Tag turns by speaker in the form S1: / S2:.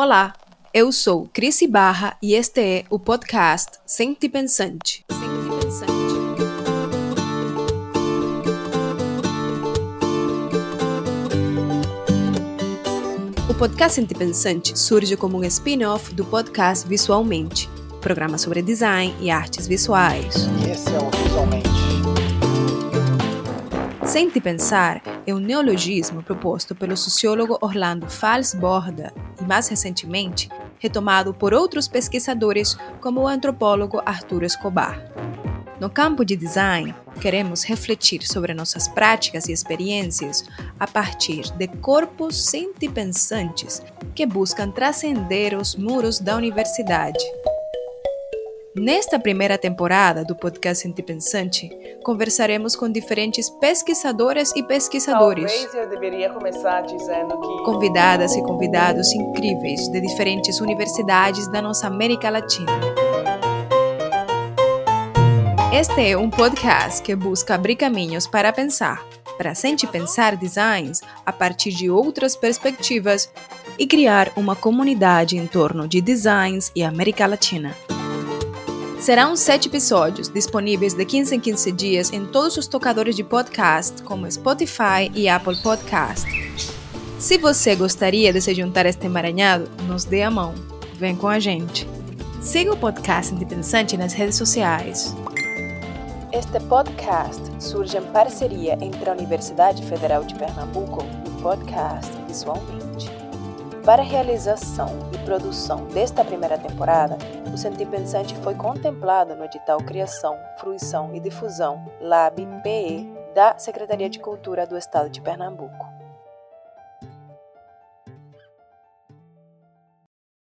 S1: Olá, eu sou Cris Barra e este é o podcast Sente Pensante. Sente Pensante. O podcast Sente Pensante surge como um spin-off do podcast Visualmente, programa sobre design e artes visuais.
S2: E esse é o Visualmente.
S1: Sente Pensar é um neologismo proposto pelo sociólogo Orlando Fals Borda mais recentemente, retomado por outros pesquisadores como o antropólogo Arturo Escobar. No campo de design, queremos refletir sobre nossas práticas e experiências a partir de corpos sentipensantes que buscam transcender os muros da universidade. Nesta primeira temporada do podcast Antipensante, conversaremos com diferentes pesquisadoras e pesquisadores.
S3: Talvez eu deveria começar dizendo que.
S1: Convidadas e convidados incríveis de diferentes universidades da nossa América Latina. Este é um podcast que busca abrir caminhos para pensar, para sentir pensar designs a partir de outras perspectivas e criar uma comunidade em torno de designs e América Latina. Serão sete episódios disponíveis de 15 em 15 dias em todos os tocadores de podcast, como Spotify e Apple Podcast. Se você gostaria de se juntar a este emaranhado, nos dê a mão. Vem com a gente. Siga o podcast Independente nas redes sociais.
S4: Este podcast surge em parceria entre a Universidade Federal de Pernambuco e o podcast Visualmente. Para a realização e produção desta primeira temporada, o Sentir Pensante foi contemplado no edital Criação, Fruição e Difusão LAB-PE da Secretaria de Cultura do Estado de Pernambuco.